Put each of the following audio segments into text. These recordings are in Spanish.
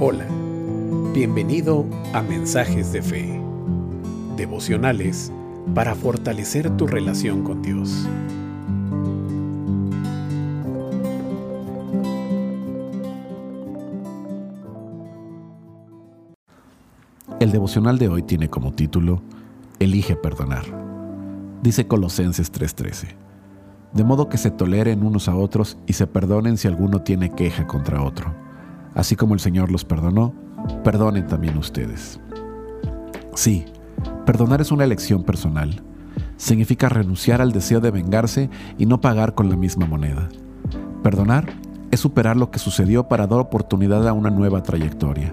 Hola, bienvenido a Mensajes de Fe, devocionales para fortalecer tu relación con Dios. El devocional de hoy tiene como título Elige perdonar. Dice Colosenses 3:13. De modo que se toleren unos a otros y se perdonen si alguno tiene queja contra otro. Así como el Señor los perdonó, perdonen también ustedes. Sí, perdonar es una elección personal. Significa renunciar al deseo de vengarse y no pagar con la misma moneda. Perdonar es superar lo que sucedió para dar oportunidad a una nueva trayectoria.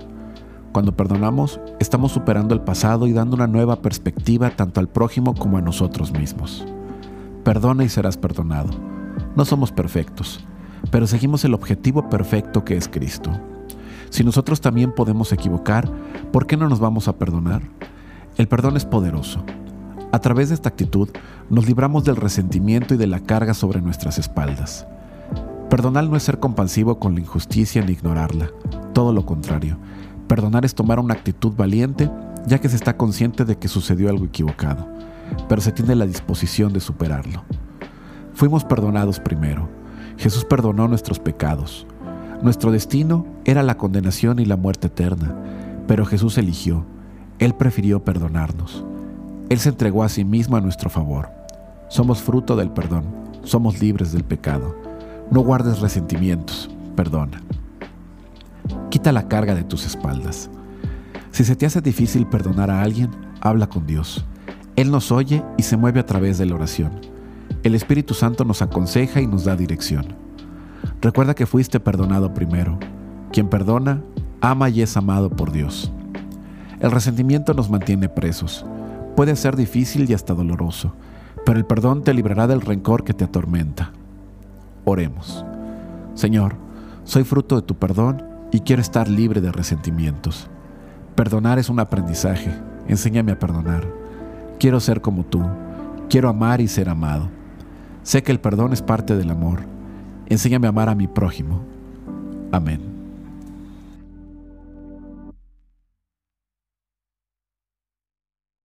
Cuando perdonamos, estamos superando el pasado y dando una nueva perspectiva tanto al prójimo como a nosotros mismos. Perdona y serás perdonado. No somos perfectos, pero seguimos el objetivo perfecto que es Cristo. Si nosotros también podemos equivocar, ¿por qué no nos vamos a perdonar? El perdón es poderoso. A través de esta actitud nos libramos del resentimiento y de la carga sobre nuestras espaldas. Perdonar no es ser compasivo con la injusticia ni ignorarla, todo lo contrario Perdonar es tomar una actitud valiente, ya que se está consciente de que sucedió algo equivocado, pero se tiene la disposición de superarlo. Fuimos perdonados primero. Jesús perdonó nuestros pecados. Nuestro destino era la condenación y la muerte eterna, pero Jesús eligió. Él prefirió perdonarnos. Él se entregó a sí mismo a nuestro favor. Somos fruto del perdón. Somos libres del pecado. No guardes resentimientos. Perdona. Quita la carga de tus espaldas. Si se te hace difícil perdonar a alguien, habla con Dios. Él nos oye y se mueve a través de la oración. El Espíritu Santo nos aconseja y nos da dirección. Recuerda que fuiste perdonado primero. Quien perdona, ama y es amado por Dios. El resentimiento nos mantiene presos. Puede ser difícil y hasta doloroso, pero el perdón te librará del rencor que te atormenta. Oremos. Señor, soy fruto de tu perdón y quiero estar libre de resentimientos. Perdonar es un aprendizaje. Enséñame a perdonar. Quiero ser como tú. Quiero amar y ser amado. Sé que el perdón es parte del amor. Enséñame a amar a mi prójimo. Amén.